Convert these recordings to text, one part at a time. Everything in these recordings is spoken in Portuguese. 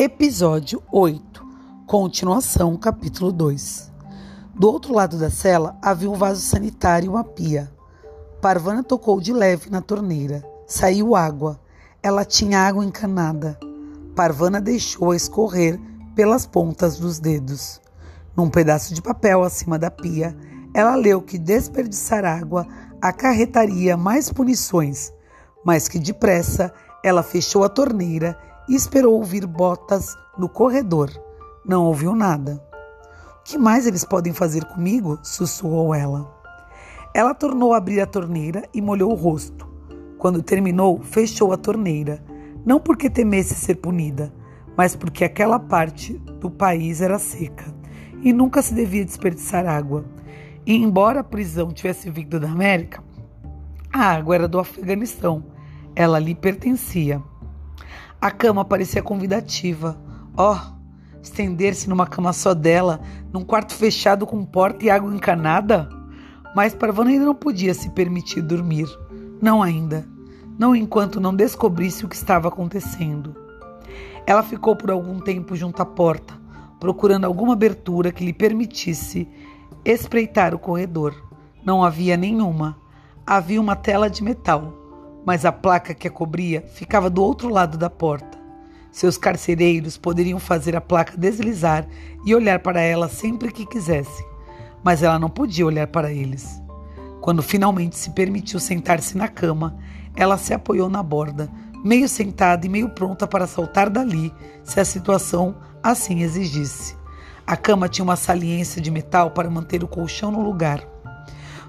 Episódio 8 Continuação, capítulo 2 Do outro lado da cela havia um vaso sanitário e uma pia. Parvana tocou de leve na torneira. Saiu água. Ela tinha água encanada. Parvana deixou-a escorrer pelas pontas dos dedos. Num pedaço de papel acima da pia, ela leu que desperdiçar água acarretaria mais punições, mas que depressa ela fechou a torneira e esperou ouvir botas no corredor. Não ouviu nada. O que mais eles podem fazer comigo? sussurrou ela. Ela tornou a abrir a torneira e molhou o rosto. Quando terminou, fechou a torneira, não porque temesse ser punida, mas porque aquela parte do país era seca e nunca se devia desperdiçar água. E embora a prisão tivesse vindo da América, a água era do Afeganistão. Ela lhe pertencia. A cama parecia convidativa. Oh, estender-se numa cama só dela, num quarto fechado com porta e água encanada? Mas Parvana ainda não podia se permitir dormir. Não ainda. Não enquanto não descobrisse o que estava acontecendo. Ela ficou por algum tempo junto à porta, procurando alguma abertura que lhe permitisse espreitar o corredor. Não havia nenhuma. Havia uma tela de metal mas a placa que a cobria ficava do outro lado da porta. Seus carcereiros poderiam fazer a placa deslizar e olhar para ela sempre que quisessem, mas ela não podia olhar para eles. Quando finalmente se permitiu sentar-se na cama, ela se apoiou na borda, meio sentada e meio pronta para saltar dali, se a situação assim exigisse. A cama tinha uma saliência de metal para manter o colchão no lugar.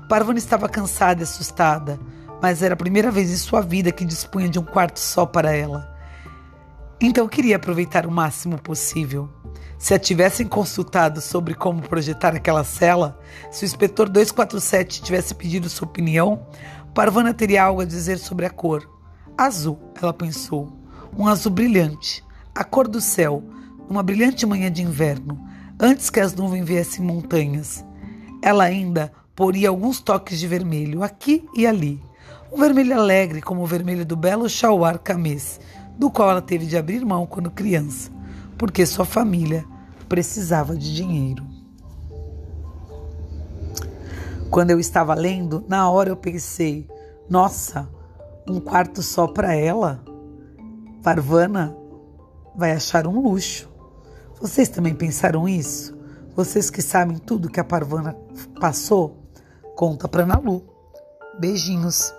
Parvana estava cansada e assustada mas era a primeira vez em sua vida que dispunha de um quarto só para ela. Então queria aproveitar o máximo possível. Se a tivessem consultado sobre como projetar aquela cela, se o inspetor 247 tivesse pedido sua opinião, Parvana teria algo a dizer sobre a cor. Azul, ela pensou. Um azul brilhante. A cor do céu, numa brilhante manhã de inverno, antes que as nuvens viessem montanhas. Ela ainda poria alguns toques de vermelho aqui e ali. Um vermelho alegre como o vermelho do belo Chauar Camês, do qual ela teve de abrir mão quando criança, porque sua família precisava de dinheiro. Quando eu estava lendo, na hora eu pensei: nossa, um quarto só para ela? Parvana vai achar um luxo. Vocês também pensaram isso? Vocês que sabem tudo que a Parvana passou? Conta para Nalu. Beijinhos.